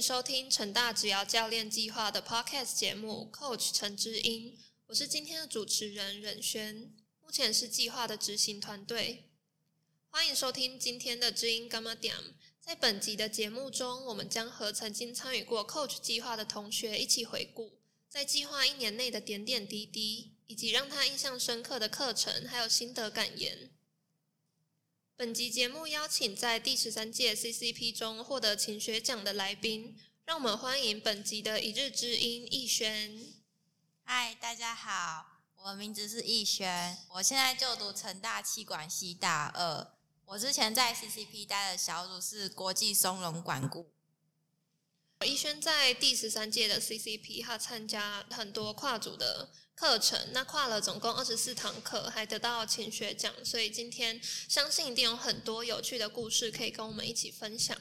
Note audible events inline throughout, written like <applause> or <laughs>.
收听成大职涯教练计划的 Podcast 节目 Coach 陈知音，我是今天的主持人任轩，目前是计划的执行团队。欢迎收听今天的知音 Gamma 点。在本集的节目中，我们将和曾经参与过 Coach 计划的同学一起回顾在计划一年内的点点滴滴，以及让他印象深刻的课程，还有心得感言。本集节目邀请在第十三届 CCP 中获得勤学奖的来宾，让我们欢迎本集的一日之音逸轩。嗨，大家好，我名字是逸轩，我现在就读成大气管系大二。我之前在 CCP 待的小组是国际松茸管顾。逸轩在第十三届的 CCP，他参加很多跨组的。课程那跨了总共二十四堂课，还得到勤学奖，所以今天相信一定有很多有趣的故事可以跟我们一起分享。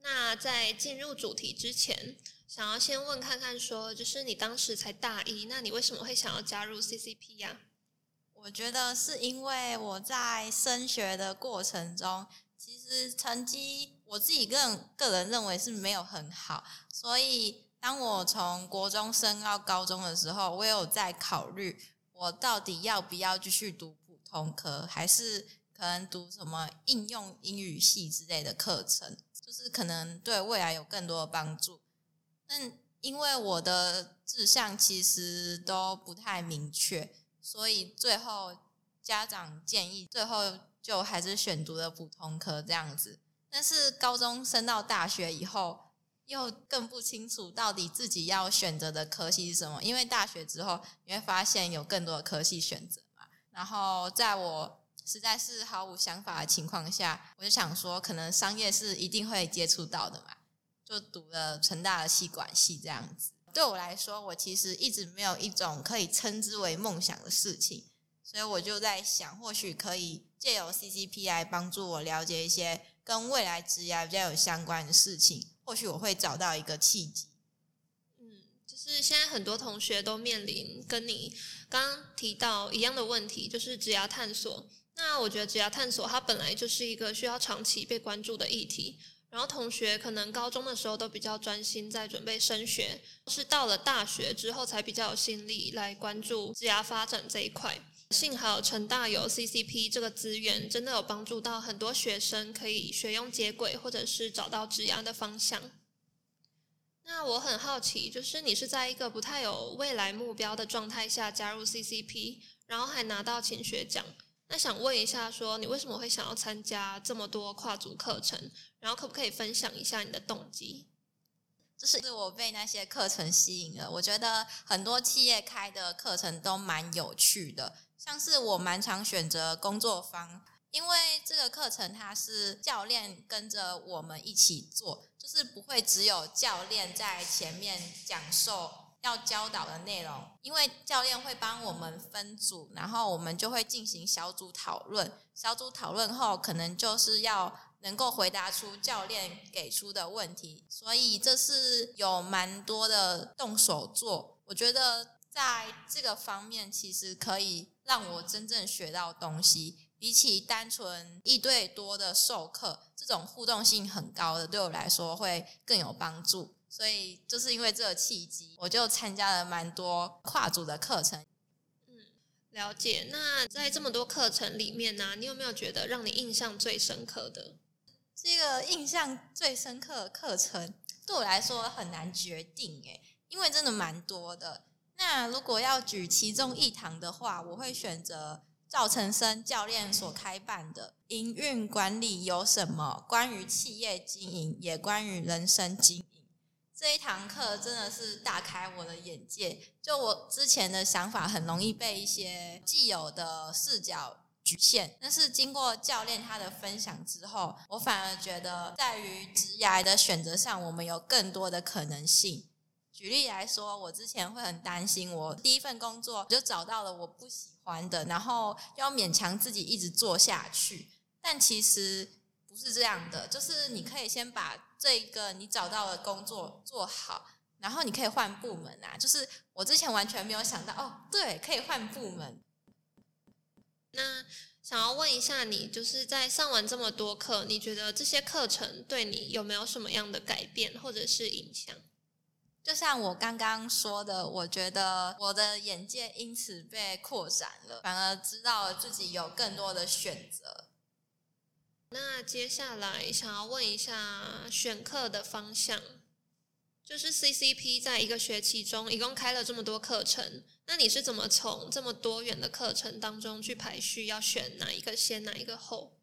那在进入主题之前，想要先问看看，说就是你当时才大一，那你为什么会想要加入 CCP 呀？我觉得是因为我在升学的过程中，其实成绩我自己个人个人认为是没有很好，所以。当我从国中升到高中的时候，我有在考虑，我到底要不要继续读普通科，还是可能读什么应用英语系之类的课程，就是可能对未来有更多的帮助。但因为我的志向其实都不太明确，所以最后家长建议，最后就还是选读了普通科这样子。但是高中升到大学以后，又更不清楚到底自己要选择的科系是什么，因为大学之后你会发现有更多的科系选择嘛。然后在我实在是毫无想法的情况下，我就想说，可能商业是一定会接触到的嘛，就读了成大的系管系这样子。对我来说，我其实一直没有一种可以称之为梦想的事情，所以我就在想，或许可以借由 CCP 来帮助我了解一些跟未来职业比较有相关的事情。或许我会找到一个契机。嗯，就是现在很多同学都面临跟你刚刚提到一样的问题，就是职涯探索。那我觉得职涯探索它本来就是一个需要长期被关注的议题。然后同学可能高中的时候都比较专心在准备升学，是到了大学之后才比较有心力来关注职涯发展这一块。幸好成大有 CCP 这个资源，真的有帮助到很多学生可以学用接轨，或者是找到职涯的方向。那我很好奇，就是你是在一个不太有未来目标的状态下加入 CCP，然后还拿到勤学奖。那想问一下，说你为什么会想要参加这么多跨组课程？然后可不可以分享一下你的动机？就是我被那些课程吸引了，我觉得很多企业开的课程都蛮有趣的。像是我蛮常选择工作坊，因为这个课程它是教练跟着我们一起做，就是不会只有教练在前面讲授要教导的内容，因为教练会帮我们分组，然后我们就会进行小组讨论。小组讨论后，可能就是要能够回答出教练给出的问题，所以这是有蛮多的动手做。我觉得在这个方面，其实可以。让我真正学到东西，比起单纯一对多的授课，这种互动性很高的，对我来说会更有帮助。所以就是因为这个契机，我就参加了蛮多跨组的课程。嗯，了解。那在这么多课程里面呢，你有没有觉得让你印象最深刻的？这个印象最深刻的课程，对我来说很难决定诶，因为真的蛮多的。那如果要举其中一堂的话，我会选择赵成生教练所开办的营运管理有什么？关于企业经营，也关于人生经营。这一堂课真的是大开我的眼界。就我之前的想法，很容易被一些既有的视角局限。但是经过教练他的分享之后，我反而觉得在于职业的选择上，我们有更多的可能性。举例来说，我之前会很担心，我第一份工作就找到了我不喜欢的，然后要勉强自己一直做下去。但其实不是这样的，就是你可以先把这一个你找到的工作做好，然后你可以换部门啊。就是我之前完全没有想到，哦，对，可以换部门。那。想要问一下你，就是在上完这么多课，你觉得这些课程对你有没有什么样的改变或者是影响？就像我刚刚说的，我觉得我的眼界因此被扩展了，反而知道自己有更多的选择。那接下来想要问一下选课的方向，就是 CCP 在一个学期中一共开了这么多课程，那你是怎么从这么多元的课程当中去排序，要选哪一个先，哪一个后？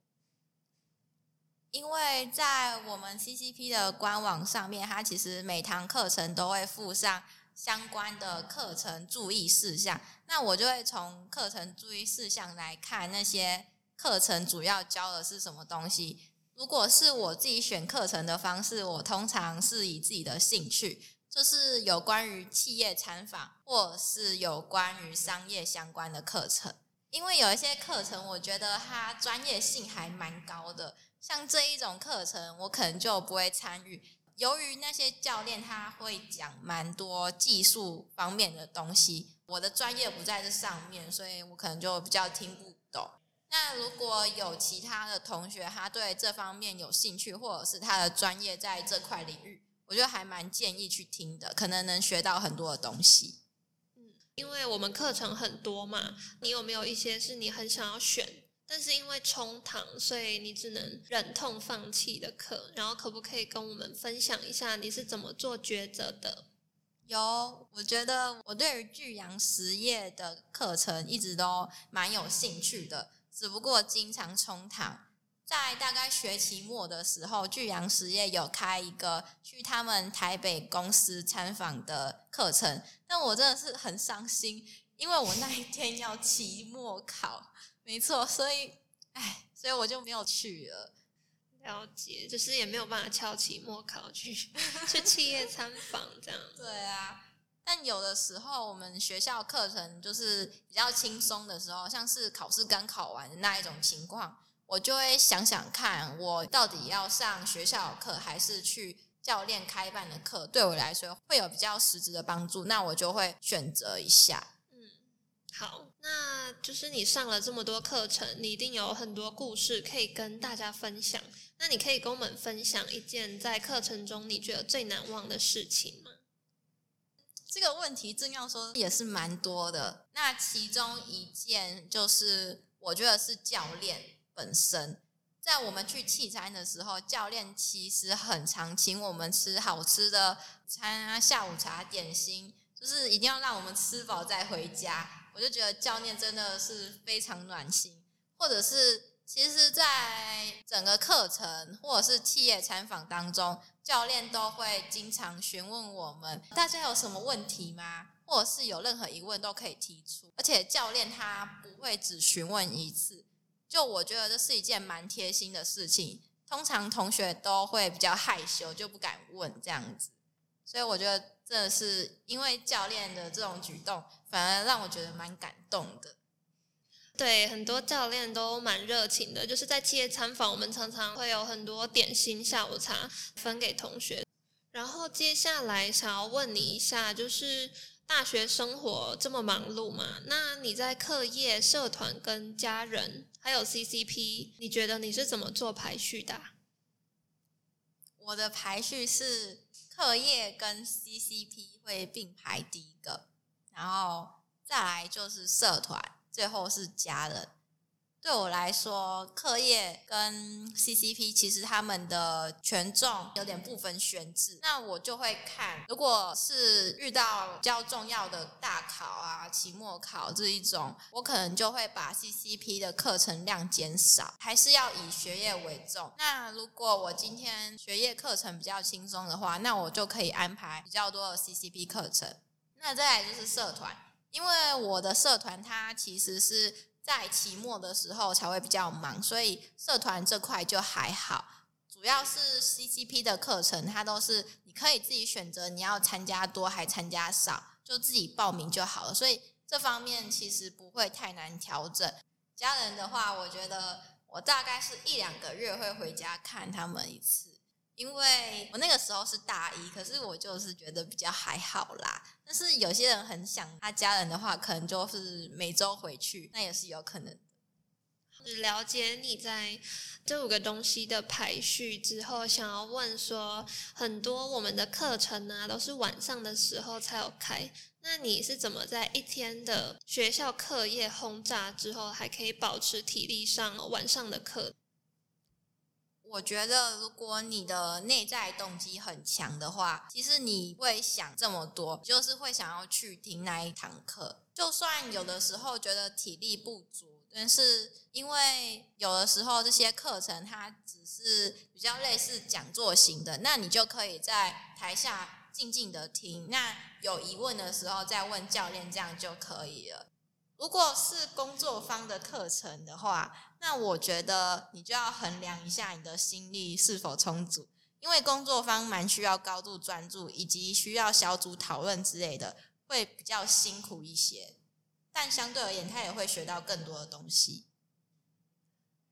因为在我们 CCP 的官网上面，它其实每堂课程都会附上相关的课程注意事项，那我就会从课程注意事项来看那些。课程主要教的是什么东西？如果是我自己选课程的方式，我通常是以自己的兴趣，就是有关于企业参访，或是有关于商业相关的课程。因为有一些课程，我觉得它专业性还蛮高的，像这一种课程，我可能就不会参与。由于那些教练他会讲蛮多技术方面的东西，我的专业不在这上面，所以我可能就比较听不懂。那如果有其他的同学，他对这方面有兴趣，或者是他的专业在这块领域，我觉得还蛮建议去听的，可能能学到很多的东西。嗯，因为我们课程很多嘛，你有没有一些是你很想要选，但是因为冲堂，所以你只能忍痛放弃的课？然后可不可以跟我们分享一下你是怎么做抉择的？有，我觉得我对于巨阳实业的课程一直都蛮有兴趣的。只不过经常冲堂，在大概学期末的时候，巨阳实业有开一个去他们台北公司参访的课程，但我真的是很伤心，因为我那一天要期末考，没错，所以，唉，所以我就没有去了。了解，就是也没有办法敲期末考去 <laughs> 去企业参访这样。对啊。但有的时候，我们学校课程就是比较轻松的时候，像是考试刚考完的那一种情况，我就会想想看，我到底要上学校课还是去教练开办的课，对我来说会有比较实质的帮助，那我就会选择一下。好，那就是你上了这么多课程，你一定有很多故事可以跟大家分享。那你可以跟我们分享一件在课程中你觉得最难忘的事情吗？这个问题正要说也是蛮多的，那其中一件就是我觉得是教练本身，在我们去器餐的时候，教练其实很常请我们吃好吃的餐啊，下午茶点心，就是一定要让我们吃饱再回家。我就觉得教练真的是非常暖心，或者是。其实，在整个课程或者是企业参访当中，教练都会经常询问我们：大家有什么问题吗？或者是有任何疑问都可以提出。而且教练他不会只询问一次，就我觉得这是一件蛮贴心的事情。通常同学都会比较害羞，就不敢问这样子。所以我觉得，真的是因为教练的这种举动，反而让我觉得蛮感动的。对，很多教练都蛮热情的，就是在企业参访，我们常常会有很多点心、下午茶分给同学。然后接下来想要问你一下，就是大学生活这么忙碌嘛？那你在课业、社团跟家人还有 CCP，你觉得你是怎么做排序的？我的排序是课业跟 CCP 会并排第一个，然后再来就是社团。最后是家人。对我来说，课业跟 CCP 其实他们的权重有点不分轩轾。那我就会看，如果是遇到比较重要的大考啊、期末考这一种，我可能就会把 CCP 的课程量减少，还是要以学业为重。那如果我今天学业课程比较轻松的话，那我就可以安排比较多的 CCP 课程。那再来就是社团。因为我的社团它其实是在期末的时候才会比较忙，所以社团这块就还好。主要是 CCP 的课程，它都是你可以自己选择你要参加多还参加少，就自己报名就好了。所以这方面其实不会太难调整。家人的话，我觉得我大概是一两个月会回家看他们一次。因为我那个时候是大一，可是我就是觉得比较还好啦。但是有些人很想他家人的话，可能就是每周回去，那也是有可能。了解你在这五个东西的排序之后，想要问说，很多我们的课程呢都是晚上的时候才有开，那你是怎么在一天的学校课业轰炸之后，还可以保持体力上晚上的课？我觉得，如果你的内在动机很强的话，其实你会想这么多，就是会想要去听那一堂课。就算有的时候觉得体力不足，但是因为有的时候这些课程它只是比较类似讲座型的，那你就可以在台下静静的听，那有疑问的时候再问教练，这样就可以了。如果是工作方的课程的话，那我觉得你就要衡量一下你的心力是否充足，因为工作方蛮需要高度专注，以及需要小组讨论之类的，会比较辛苦一些。但相对而言，他也会学到更多的东西。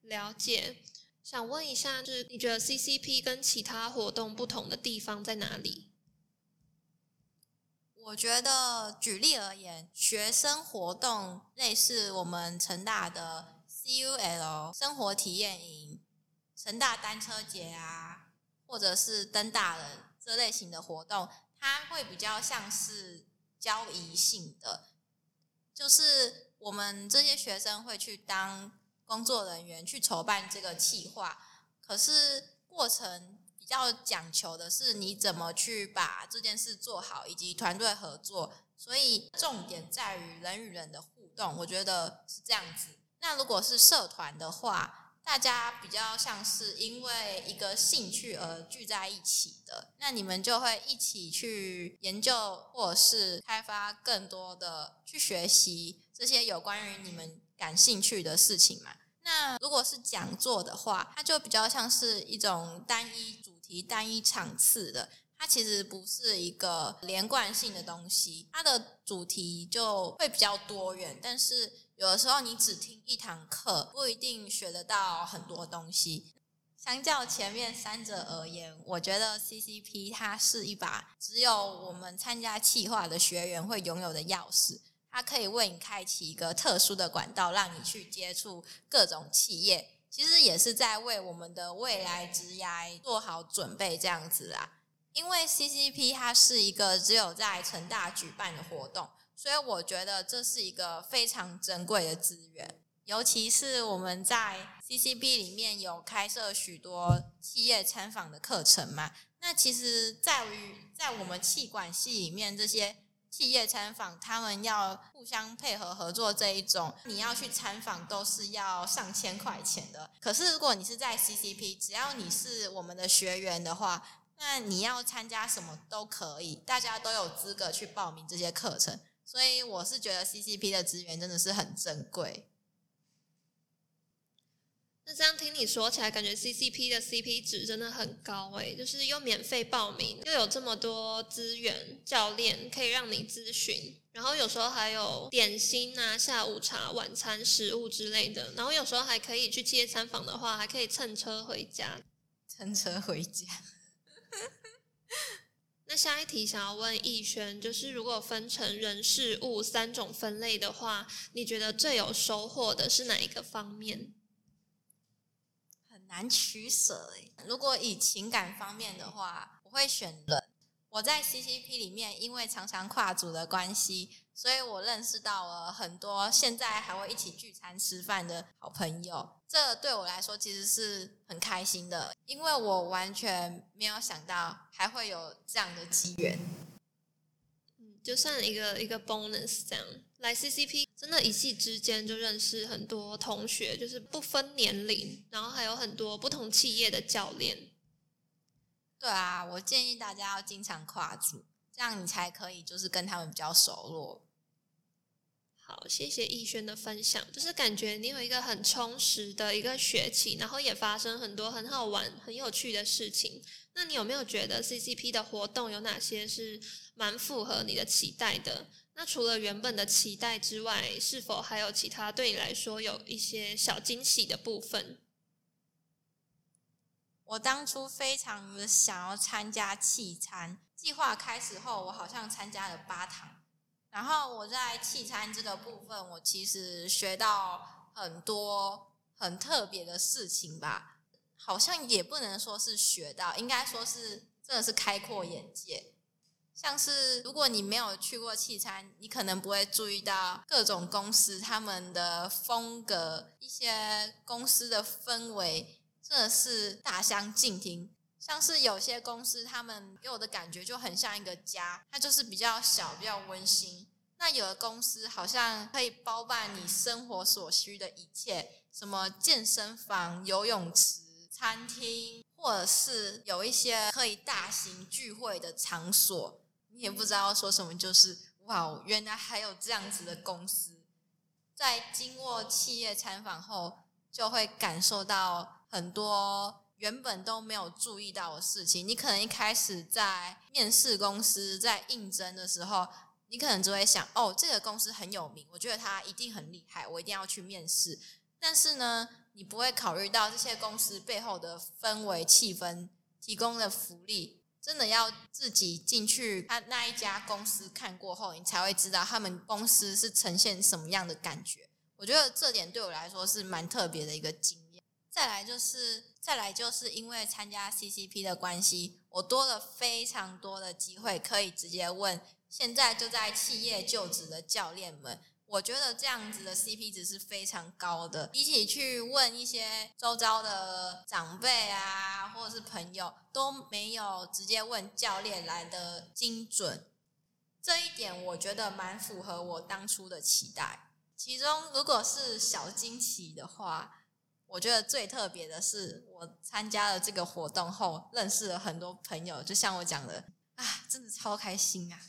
了解，想问一下，就是你觉得 CCP 跟其他活动不同的地方在哪里？我觉得，举例而言，学生活动类似我们成大的 CUL 生活体验营、成大单车节啊，或者是登大人这类型的活动，它会比较像是交易性的，就是我们这些学生会去当工作人员去筹办这个企划，可是过程。比较讲求的是你怎么去把这件事做好，以及团队合作，所以重点在于人与人的互动。我觉得是这样子。那如果是社团的话，大家比较像是因为一个兴趣而聚在一起的，那你们就会一起去研究，或者是开发更多的去学习这些有关于你们感兴趣的事情嘛。那如果是讲座的话，它就比较像是一种单一主题、单一场次的，它其实不是一个连贯性的东西，它的主题就会比较多元。但是有的时候你只听一堂课，不一定学得到很多东西。相较前面三者而言，我觉得 CCP 它是一把只有我们参加企划的学员会拥有的钥匙。它可以为你开启一个特殊的管道，让你去接触各种企业。其实也是在为我们的未来职涯做好准备，这样子啦。因为 CCP 它是一个只有在成大举办的活动，所以我觉得这是一个非常珍贵的资源。尤其是我们在 CCP 里面有开设许多企业参访的课程嘛，那其实在于在我们气管系里面这些。企业参访，他们要互相配合合作这一种，你要去参访都是要上千块钱的。可是如果你是在 CCP，只要你是我们的学员的话，那你要参加什么都可以，大家都有资格去报名这些课程。所以我是觉得 CCP 的资源真的是很珍贵。那这样听你说起来，感觉 CCP 的 CP 值真的很高诶，就是又免费报名，又有这么多资源、教练可以让你咨询，然后有时候还有点心啊、下午茶、晚餐、食物之类的，然后有时候还可以去企业参访的话，还可以乘车回家。乘车回家。那下一题想要问逸轩，就是如果分成人、事、物三种分类的话，你觉得最有收获的是哪一个方面？很难取舍诶。如果以情感方面的话，我会选人。我在 CCP 里面，因为常常跨组的关系，所以我认识到了很多现在还会一起聚餐吃饭的好朋友。这对我来说其实是很开心的，因为我完全没有想到还会有这样的机缘。嗯，就算一个一个 bonus 这样。来 CCP 真的，一夕之间就认识很多同学，就是不分年龄，然后还有很多不同企业的教练。对啊，我建议大家要经常跨组，这样你才可以就是跟他们比较熟络。好，谢谢逸轩的分享，就是感觉你有一个很充实的一个学期，然后也发生很多很好玩、很有趣的事情。那你有没有觉得 CCP 的活动有哪些是蛮符合你的期待的？那除了原本的期待之外，是否还有其他对你来说有一些小惊喜的部分？我当初非常的想要参加气餐，计划开始后，我好像参加了八堂。然后我在气餐这个部分，我其实学到很多很特别的事情吧，好像也不能说是学到，应该说是真的是开阔眼界。像是如果你没有去过汽餐，你可能不会注意到各种公司他们的风格，一些公司的氛围真的是大相径庭。像是有些公司，他们给我的感觉就很像一个家，它就是比较小、比较温馨。那有的公司好像可以包办你生活所需的一切，什么健身房、游泳池、餐厅，或者是有一些可以大型聚会的场所。你也不知道说什么，就是哇，原来还有这样子的公司。在经过企业参访后，就会感受到很多原本都没有注意到的事情。你可能一开始在面试公司在应征的时候，你可能只会想，哦，这个公司很有名，我觉得他一定很厉害，我一定要去面试。但是呢，你不会考虑到这些公司背后的氛围、气氛、提供的福利。真的要自己进去他那一家公司看过后，你才会知道他们公司是呈现什么样的感觉。我觉得这点对我来说是蛮特别的一个经。再来就是，再来就是因为参加 CCP 的关系，我多了非常多的机会可以直接问现在就在企业就职的教练们。我觉得这样子的 CP 值是非常高的，比起去问一些周遭的长辈啊，或者是朋友，都没有直接问教练来的精准。这一点我觉得蛮符合我当初的期待。其中，如果是小惊喜的话，我觉得最特别的是，我参加了这个活动后，认识了很多朋友。就像我讲的，啊，真的超开心啊！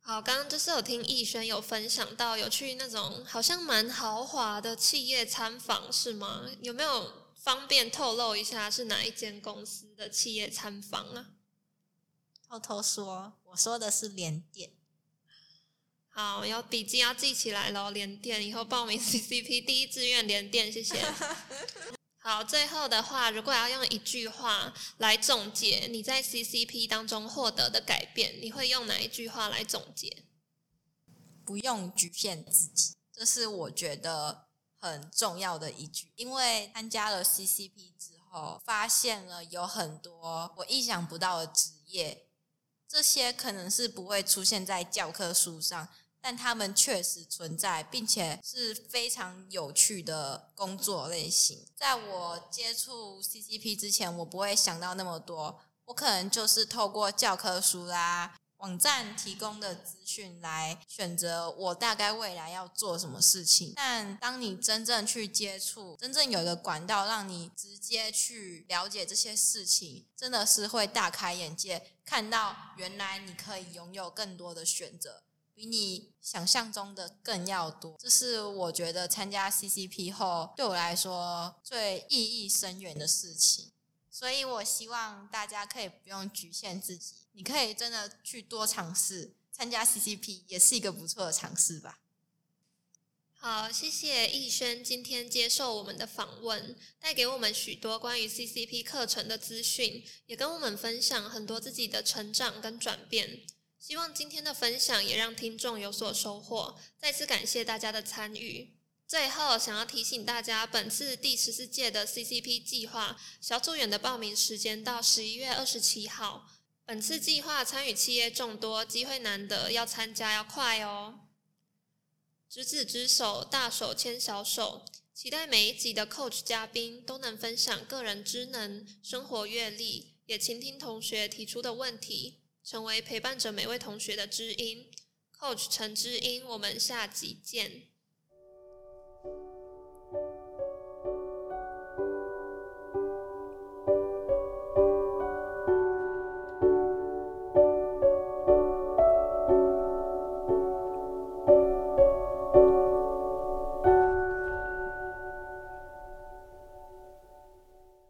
好，刚刚就是有听逸轩有分享到有去那种好像蛮豪华的企业参访，是吗？有没有方便透露一下是哪一间公司的企业参访啊？偷偷说，我说的是联电。好，有笔记要记起来喽，连电以后报名 <laughs> CCP 第一志愿连电，谢谢。<laughs> 好，最后的话，如果要用一句话来总结你在 CCP 当中获得的改变，你会用哪一句话来总结？不用局限自己，这是我觉得很重要的一句。因为参加了 CCP 之后，发现了有很多我意想不到的职业，这些可能是不会出现在教科书上。但他们确实存在，并且是非常有趣的工作类型。在我接触 CCP 之前，我不会想到那么多，我可能就是透过教科书啦、网站提供的资讯来选择我大概未来要做什么事情。但当你真正去接触，真正有一个管道让你直接去了解这些事情，真的是会大开眼界，看到原来你可以拥有更多的选择。比你想象中的更要多，这是我觉得参加 CCP 后对我来说最意义深远的事情。所以我希望大家可以不用局限自己，你可以真的去多尝试，参加 CCP 也是一个不错的尝试吧。好，谢谢逸轩今天接受我们的访问，带给我们许多关于 CCP 课程的资讯，也跟我们分享很多自己的成长跟转变。希望今天的分享也让听众有所收获。再次感谢大家的参与。最后，想要提醒大家，本次第十四届的 CCP 计划小组员的报名时间到十一月二十七号。本次计划参与企业众多，机会难得，要参加要快哦。执子之手，大手牵小手。期待每一集的 Coach 嘉宾都能分享个人知能、生活阅历，也倾听同学提出的问题。成为陪伴着每位同学的知音，Coach 陈知音，我们下集见。